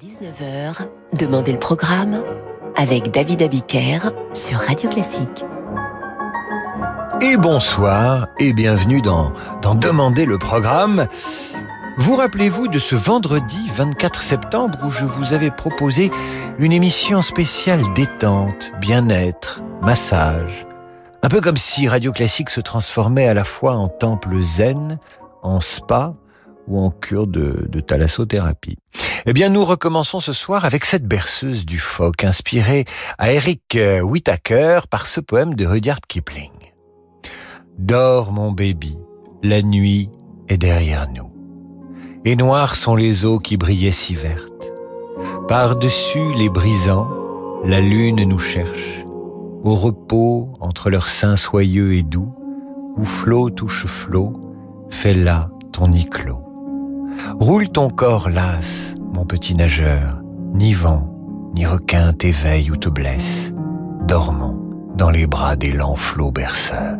19h, Demandez le programme avec David Abiker sur Radio Classique. Et bonsoir et bienvenue dans, dans Demandez le programme. Vous rappelez-vous de ce vendredi 24 septembre où je vous avais proposé une émission spéciale détente, bien-être, massage. Un peu comme si Radio Classique se transformait à la fois en temple zen, en spa ou en cure de, thalassothérapie. Eh bien, nous recommençons ce soir avec cette berceuse du phoque, inspirée à Eric Whitaker par ce poème de Rudyard Kipling. Dors, mon baby, la nuit est derrière nous. Et noirs sont les eaux qui brillaient si vertes. Par-dessus les brisants, la lune nous cherche. Au repos, entre leurs seins soyeux et doux, où flot touche flot, fais là ton nid. Roule ton corps las, mon petit nageur, ni vent, ni requin t'éveille ou te blesse, dormant dans les bras des lents flots berceurs.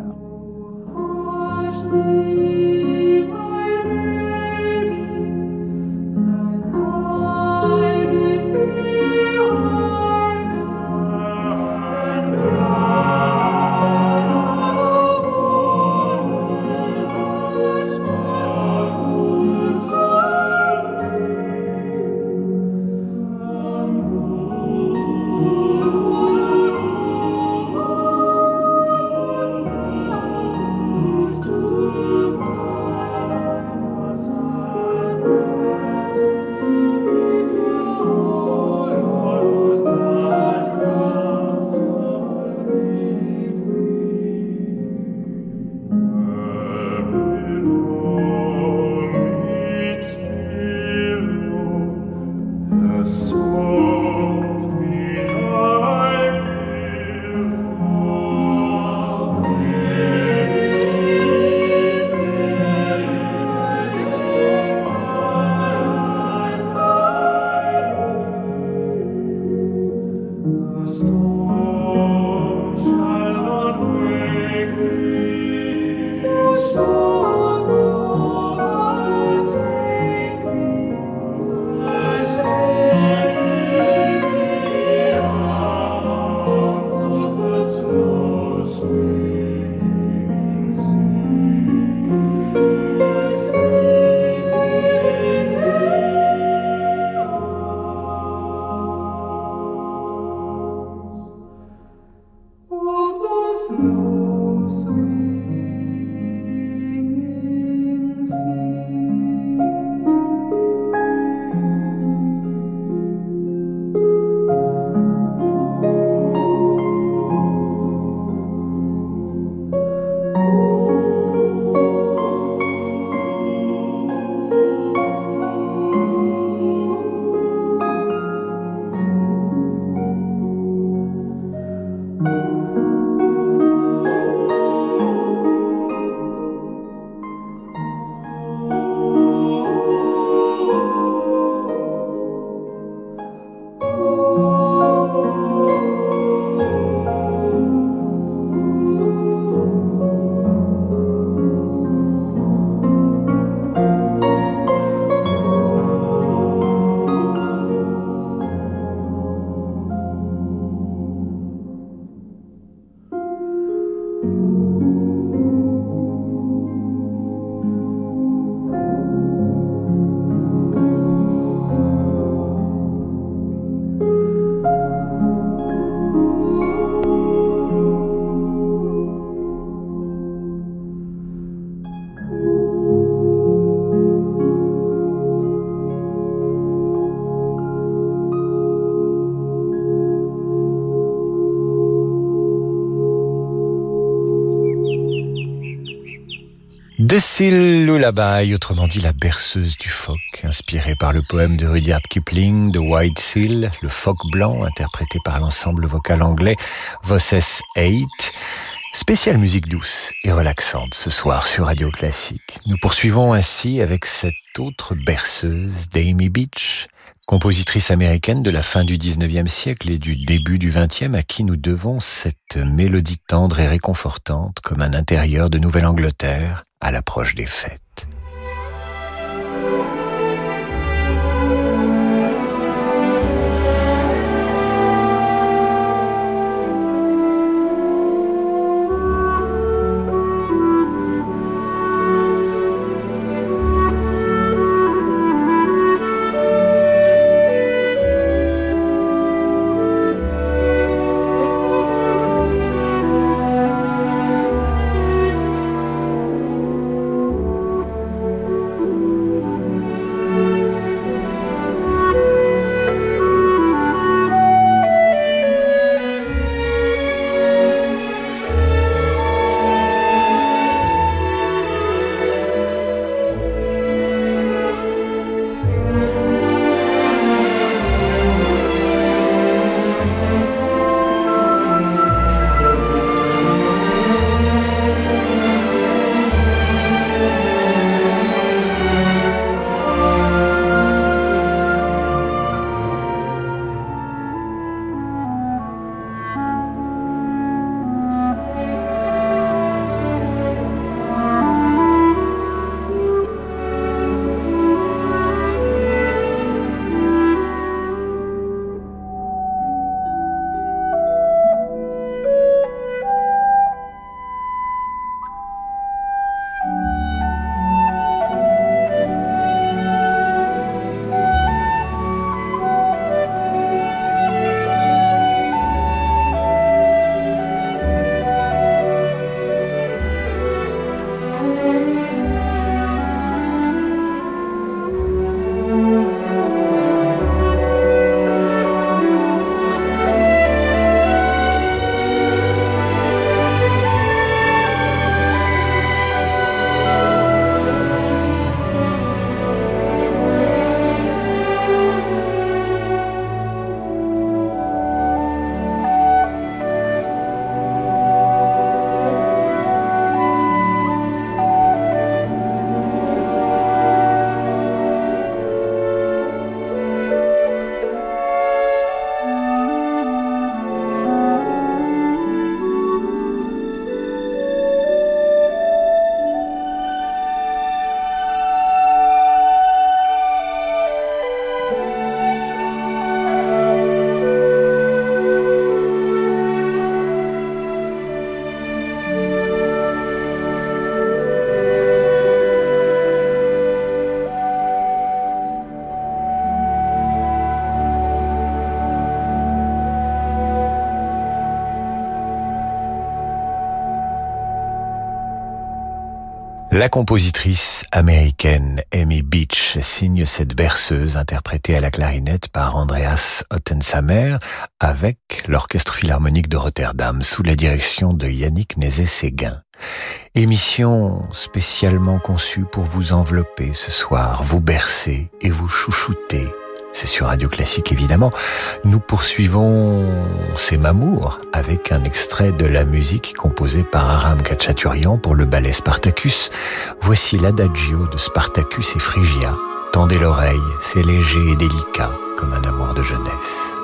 Seal Lullaby, autrement dit la berceuse du phoque, inspirée par le poème de Rudyard Kipling, de White Seal, le phoque blanc, interprété par l'ensemble vocal anglais Vosses 8. Spéciale musique douce et relaxante ce soir sur Radio Classique. Nous poursuivons ainsi avec cette autre berceuse d'Amy Beach, compositrice américaine de la fin du 19e siècle et du début du 20e à qui nous devons cette mélodie tendre et réconfortante comme un intérieur de Nouvelle-Angleterre à l'approche des fêtes. La compositrice américaine Amy Beach signe cette berceuse interprétée à la clarinette par Andreas Ottensamer avec l'Orchestre Philharmonique de Rotterdam sous la direction de Yannick Nézet-Séguin. Émission spécialement conçue pour vous envelopper ce soir, vous bercer et vous chouchouter c'est sur Radio Classique évidemment. Nous poursuivons ces mamours avec un extrait de la musique composée par Aram Kachaturian pour le ballet Spartacus. Voici l'adagio de Spartacus et Phrygia. Tendez l'oreille, c'est léger et délicat comme un amour de jeunesse.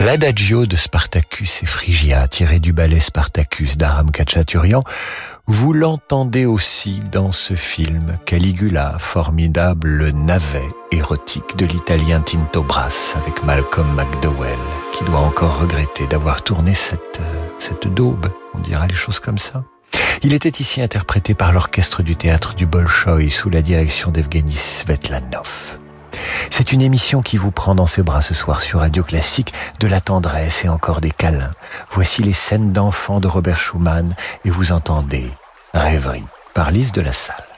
L'adagio de Spartacus et Phrygia, tiré du ballet Spartacus d'Aram Kachaturian, vous l'entendez aussi dans ce film Caligula, formidable navet érotique de l'italien Tinto Brass avec Malcolm McDowell, qui doit encore regretter d'avoir tourné cette, euh, cette daube, on dira les choses comme ça. Il était ici interprété par l'orchestre du théâtre du Bolchoï sous la direction d'Evgeny Svetlanov. C'est une émission qui vous prend dans ses bras ce soir sur Radio Classique, de la tendresse et encore des câlins. Voici les scènes d'enfants de Robert Schumann et vous entendez Rêverie par Lise de la Salle.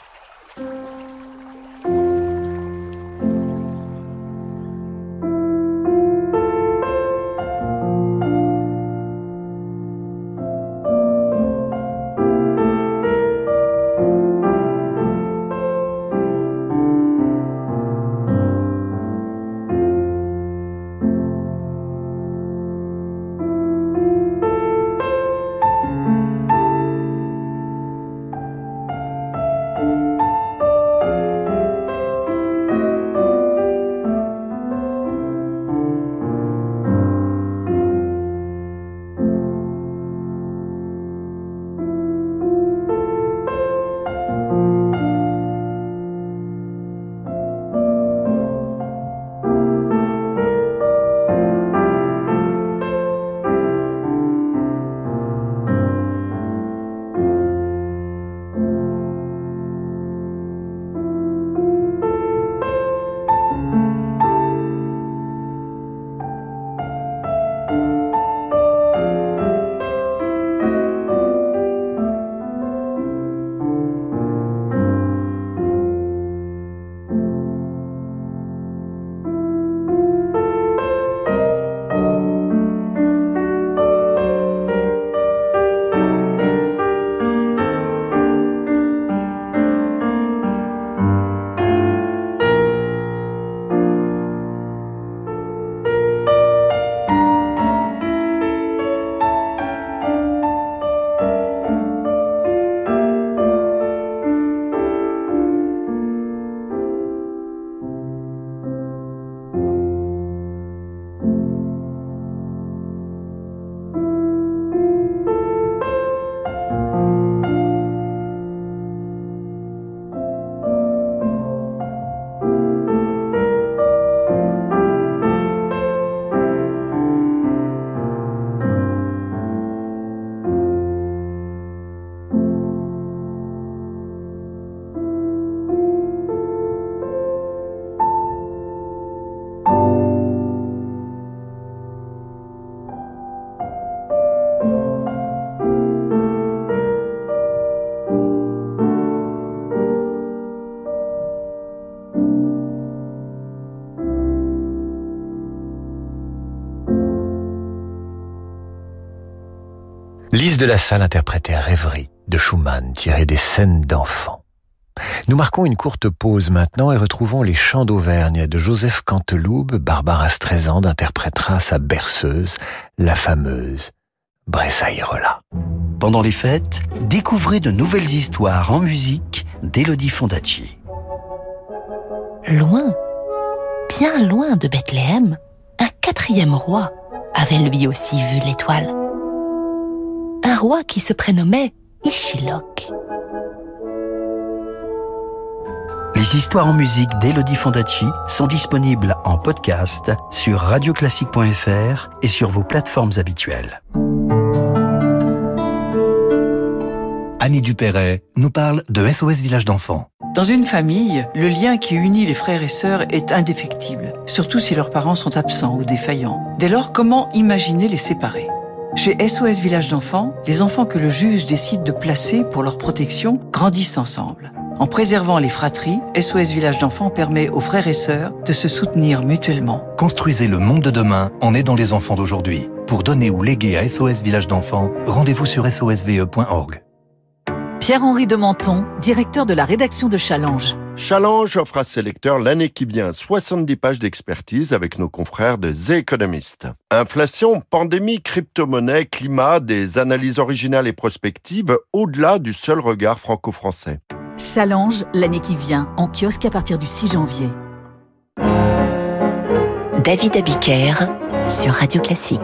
De la Salle interprétait Rêverie de Schumann tiré des scènes d'enfants. Nous marquons une courte pause maintenant et retrouvons les chants d'Auvergne de Joseph Canteloube. Barbara Streisand interprétera sa berceuse, la fameuse Bressaïrola. Pendant les fêtes, découvrez de nouvelles histoires en musique d'Elodie Fondacci. Loin, bien loin de Bethléem, un quatrième roi avait lui aussi vu l'étoile un roi qui se prénommait Ishilok. Les histoires en musique d'Elodie Fondacci sont disponibles en podcast sur radioclassique.fr et sur vos plateformes habituelles. Annie Dupéret nous parle de SOS Village d'enfants. Dans une famille, le lien qui unit les frères et sœurs est indéfectible, surtout si leurs parents sont absents ou défaillants. Dès lors, comment imaginer les séparer? Chez SOS Village d'enfants, les enfants que le juge décide de placer pour leur protection grandissent ensemble. En préservant les fratries, SOS Village d'enfants permet aux frères et sœurs de se soutenir mutuellement. Construisez le monde de demain en aidant les enfants d'aujourd'hui. Pour donner ou léguer à SOS Village d'enfants, rendez-vous sur sosve.org. Pierre-Henri de Menton, directeur de la rédaction de Challenge. Challenge offre à ses lecteurs l'année qui vient 70 pages d'expertise avec nos confrères de The Economist. Inflation, pandémie, crypto-monnaie, climat, des analyses originales et prospectives au-delà du seul regard franco-français. Challenge l'année qui vient en kiosque à partir du 6 janvier. David Abiker sur Radio Classique.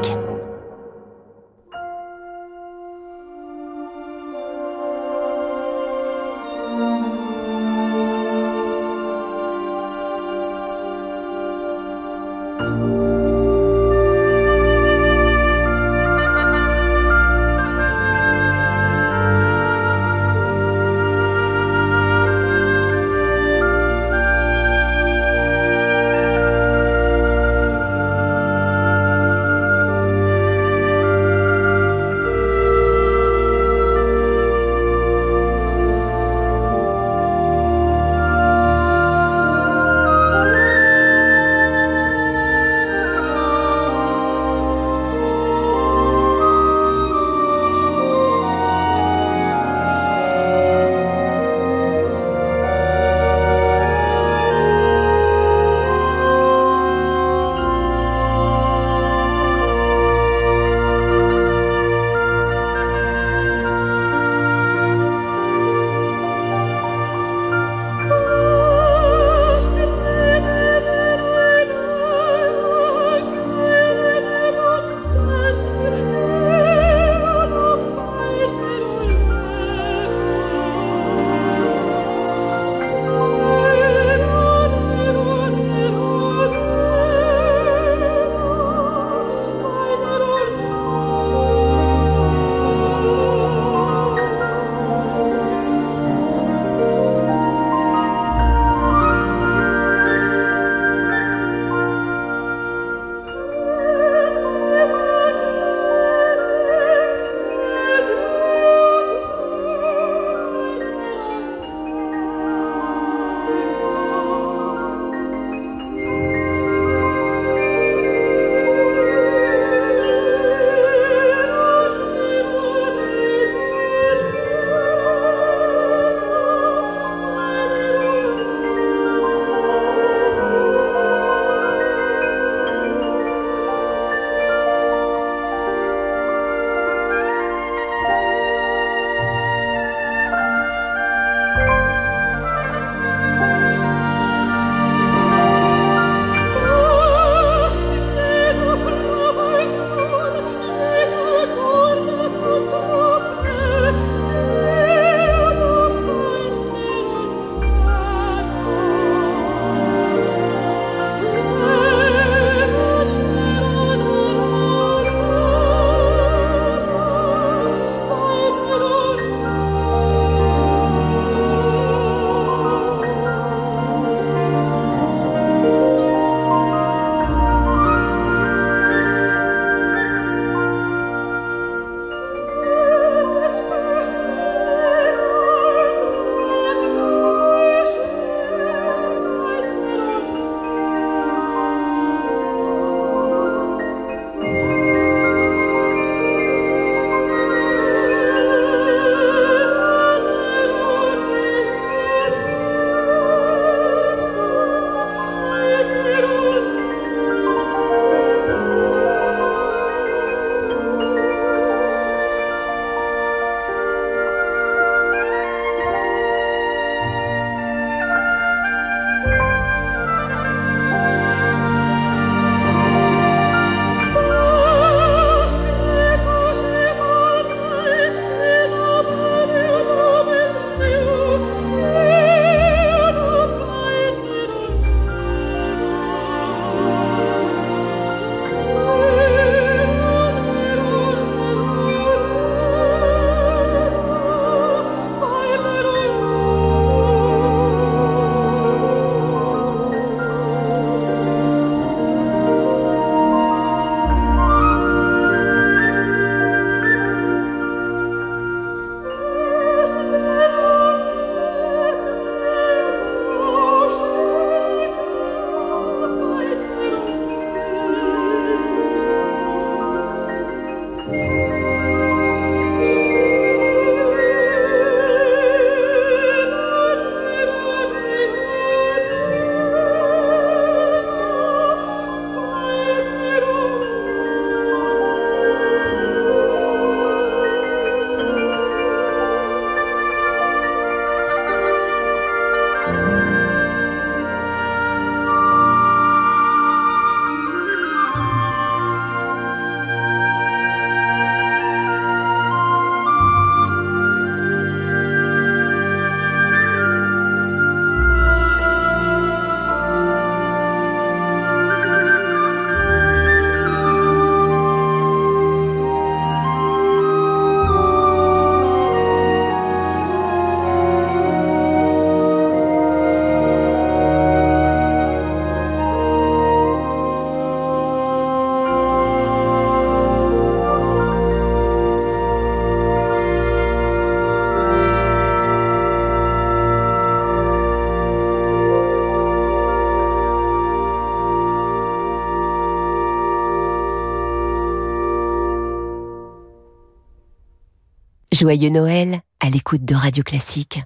Joyeux Noël à l'écoute de Radio Classique.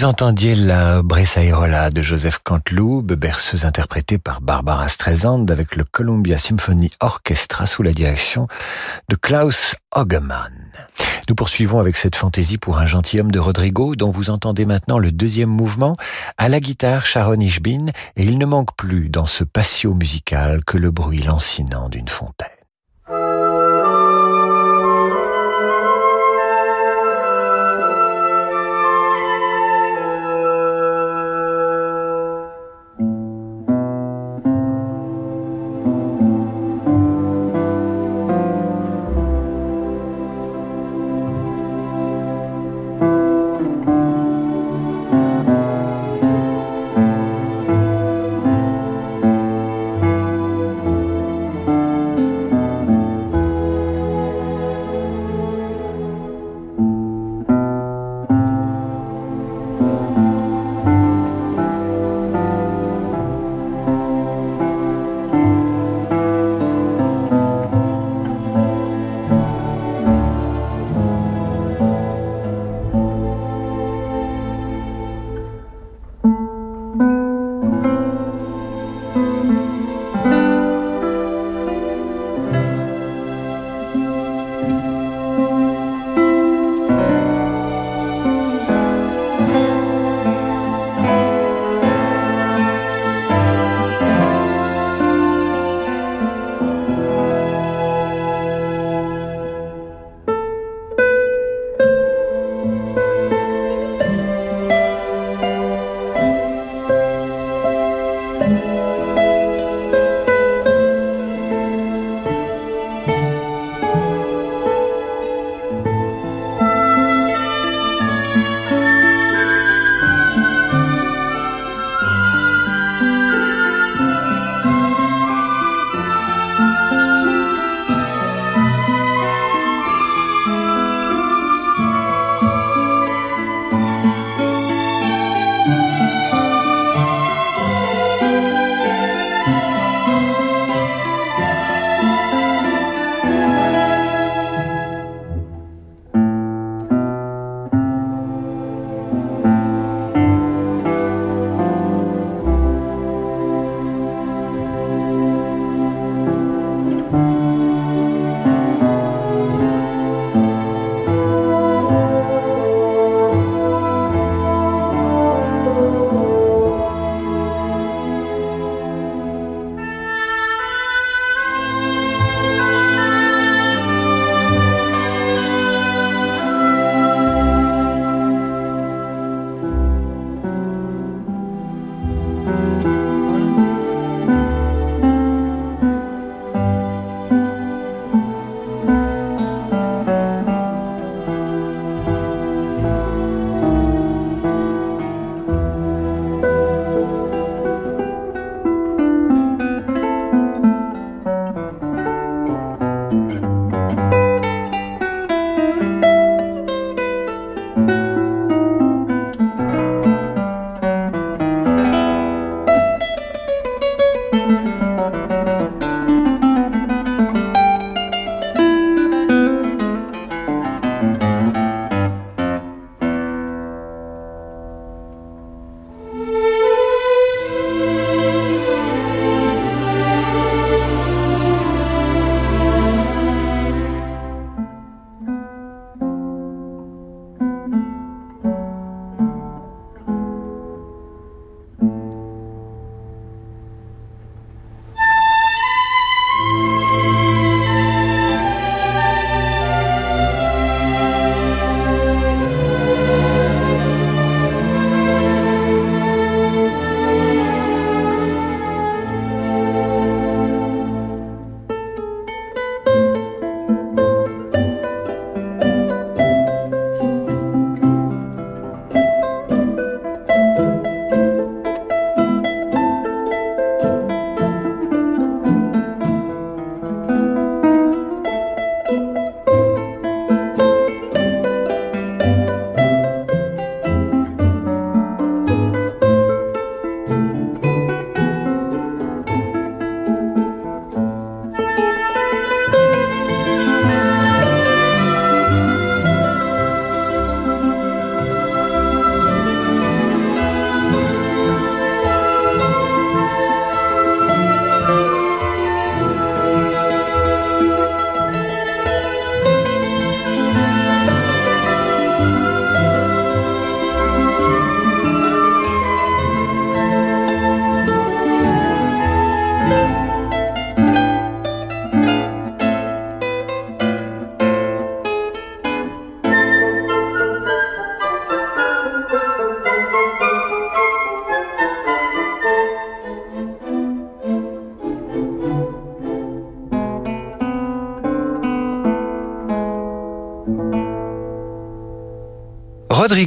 Vous entendiez la Bressaïrola de Joseph Canteloup, berceuse interprétée par Barbara Streisand avec le Columbia Symphony Orchestra sous la direction de Klaus Hogemann. Nous poursuivons avec cette fantaisie pour un gentilhomme de Rodrigo dont vous entendez maintenant le deuxième mouvement à la guitare Sharon Ishbin et il ne manque plus dans ce patio musical que le bruit lancinant d'une fontaine.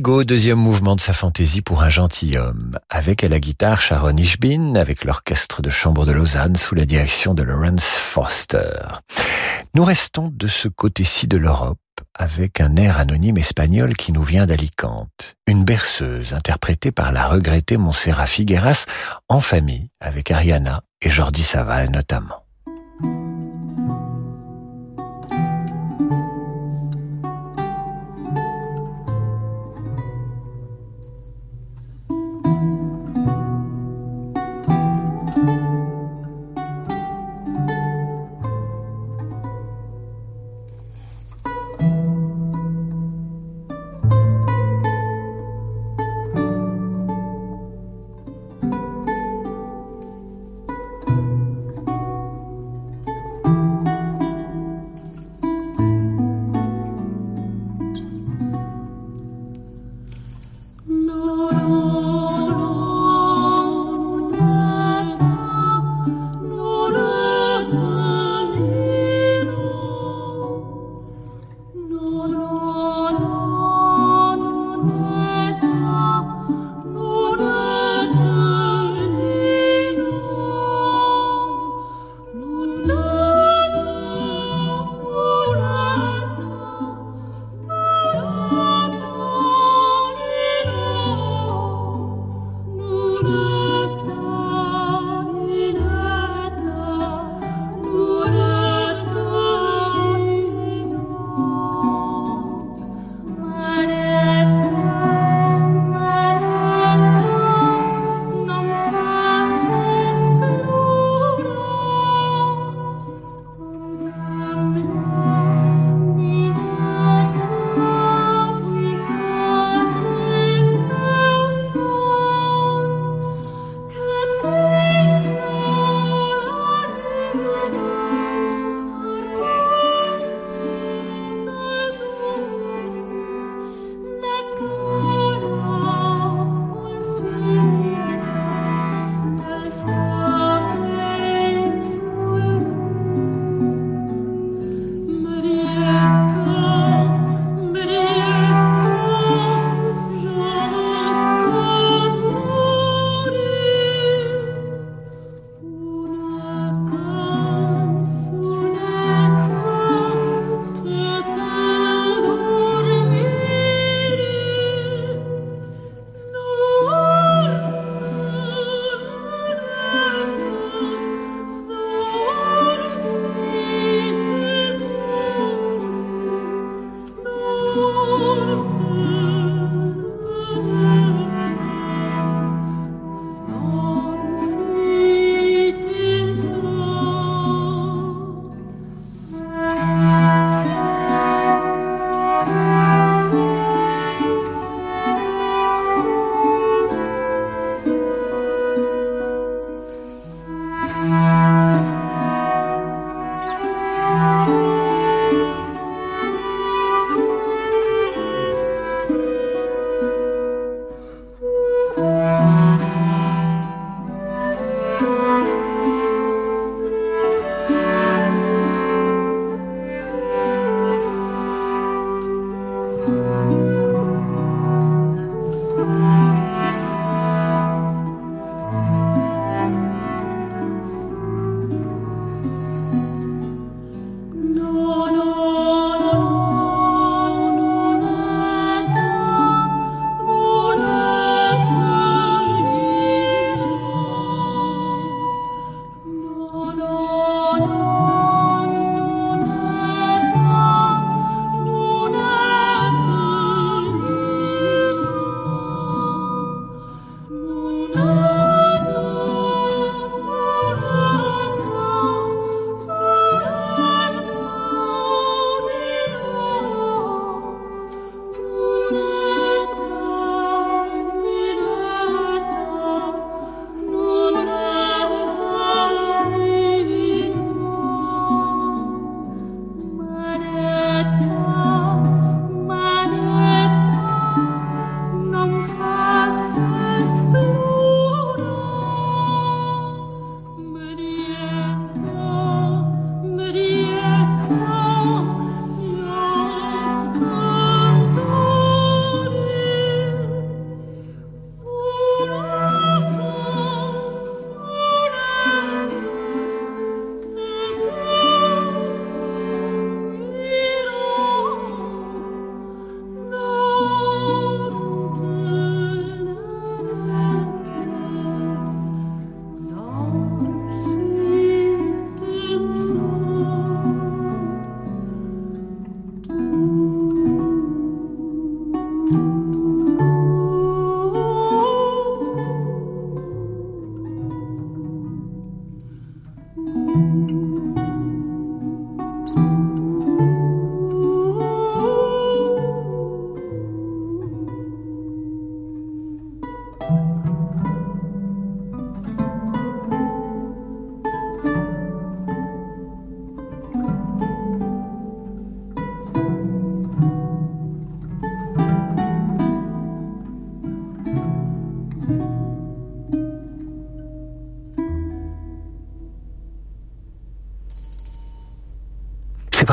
Rodrigo, deuxième mouvement de sa fantaisie pour un gentilhomme, avec à la guitare Sharon Ishbin, avec l'orchestre de chambre de Lausanne sous la direction de Lawrence Foster. Nous restons de ce côté-ci de l'Europe avec un air anonyme espagnol qui nous vient d'Alicante, une berceuse interprétée par la regrettée Montserrat Figueras en famille avec Ariana et Jordi Saval notamment.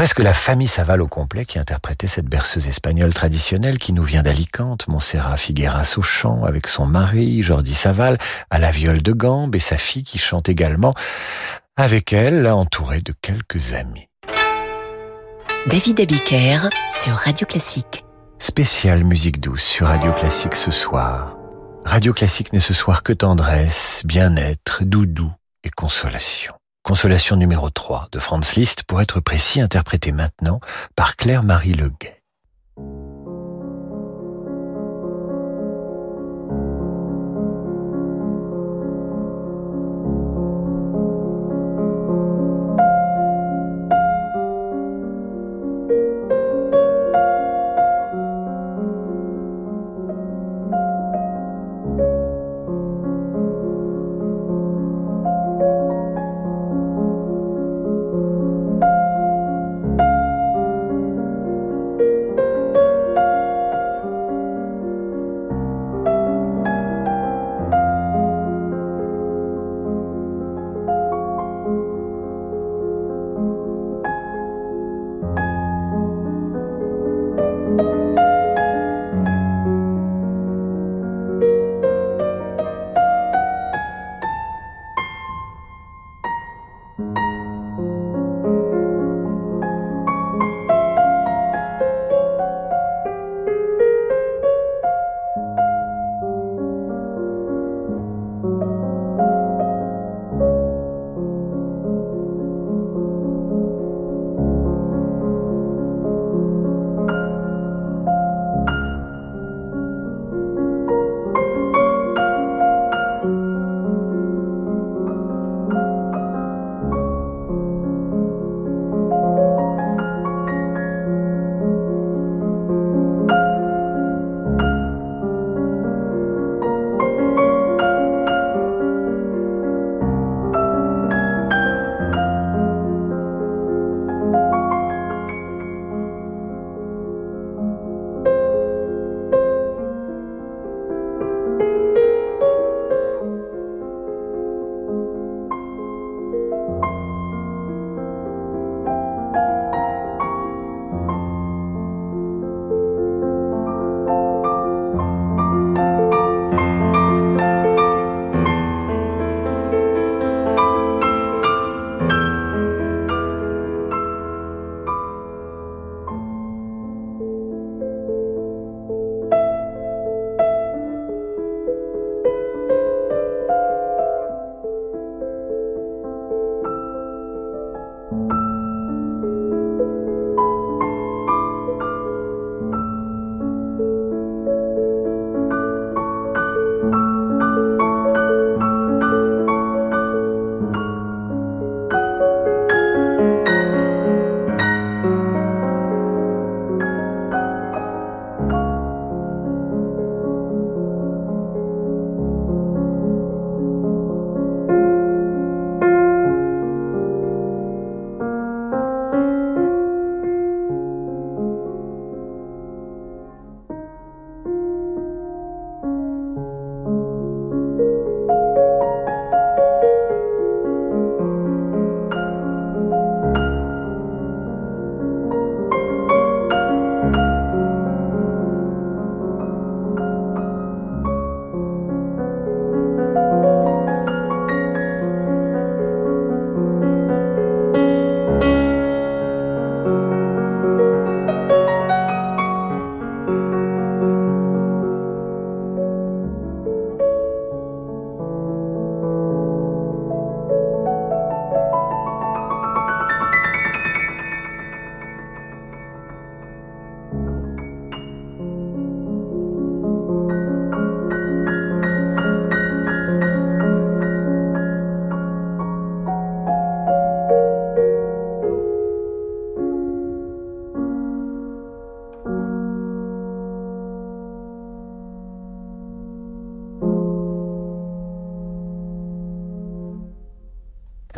Presque la famille Saval au complet qui interprétait cette berceuse espagnole traditionnelle qui nous vient d'Alicante, Montserrat Figueras au chant avec son mari, Jordi Saval, à la viole de gambe et sa fille qui chante également avec elle, entourée de quelques amis. David Abiker sur Radio Classique. Spéciale musique douce sur Radio Classique ce soir. Radio Classique n'est ce soir que tendresse, bien-être, doudou et consolation. Consolation numéro 3 de Franz Liszt, pour être précis, interprété maintenant par Claire-Marie Leguet.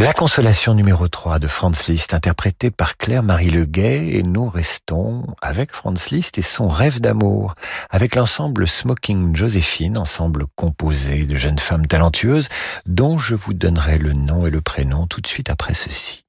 La consolation numéro 3 de Franz Liszt, interprétée par Claire-Marie Leguet, et nous restons avec Franz Liszt et son rêve d'amour, avec l'ensemble Smoking Joséphine, ensemble composé de jeunes femmes talentueuses, dont je vous donnerai le nom et le prénom tout de suite après ceci.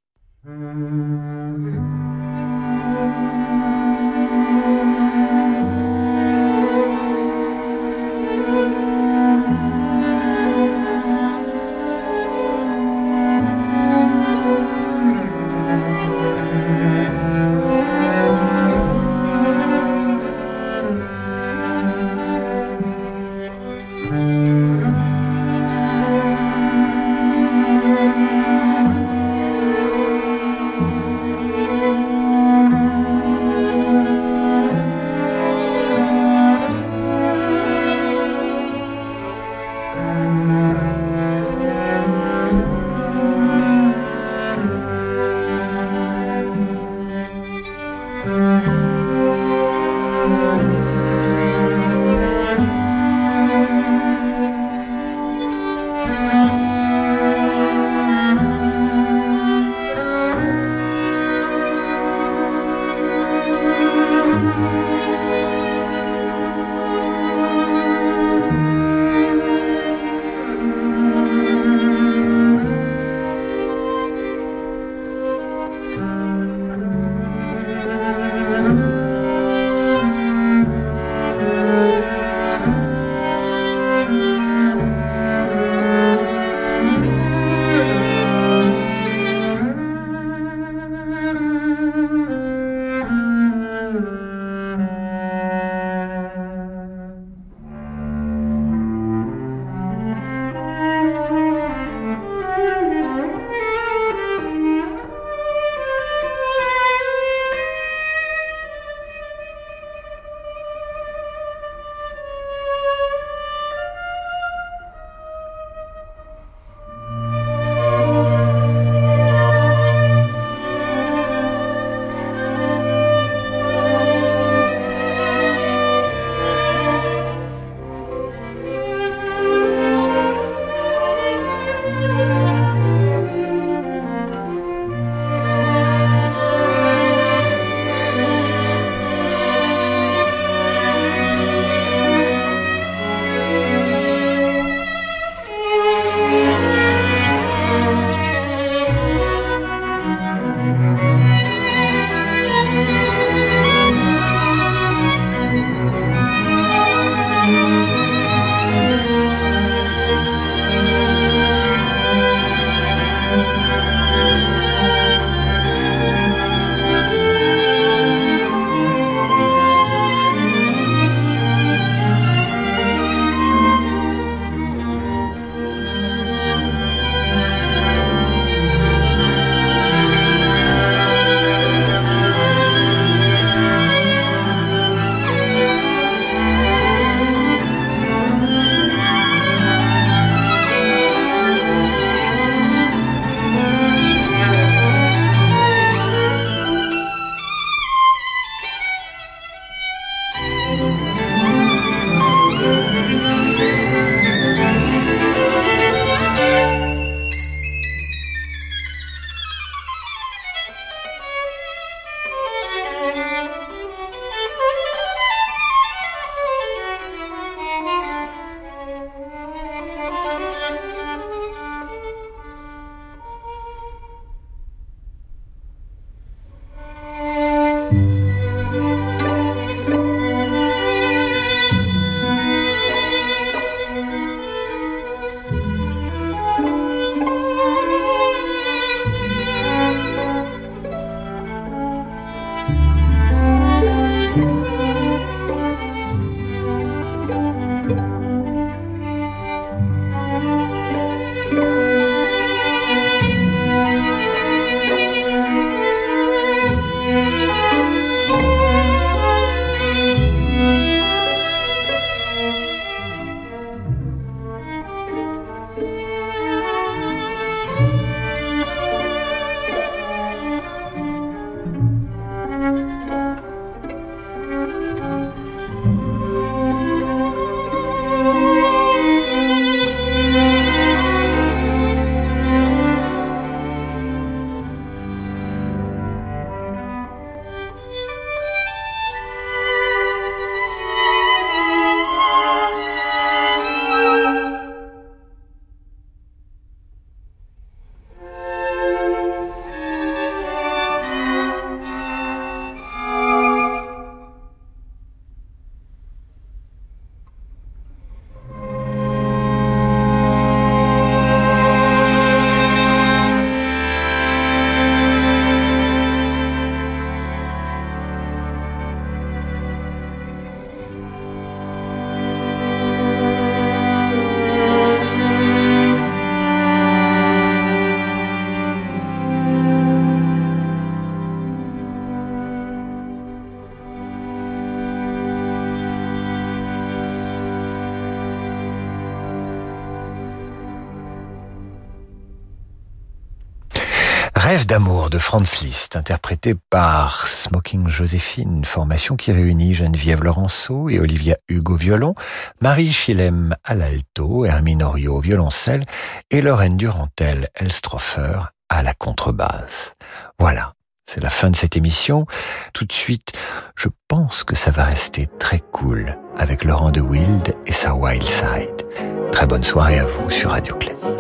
D'amour de Franz Liszt, interprété par Smoking Joséphine, formation qui réunit Geneviève Laurenceau et Olivia Hugo violon, Marie Chilem à l'alto, Hermine Orio au violoncelle et Lorraine Durantel Elstroffer à la contrebasse. Voilà, c'est la fin de cette émission. Tout de suite, je pense que ça va rester très cool avec Laurent de Wild et sa Wild Side. Très bonne soirée à vous sur Radio Claire.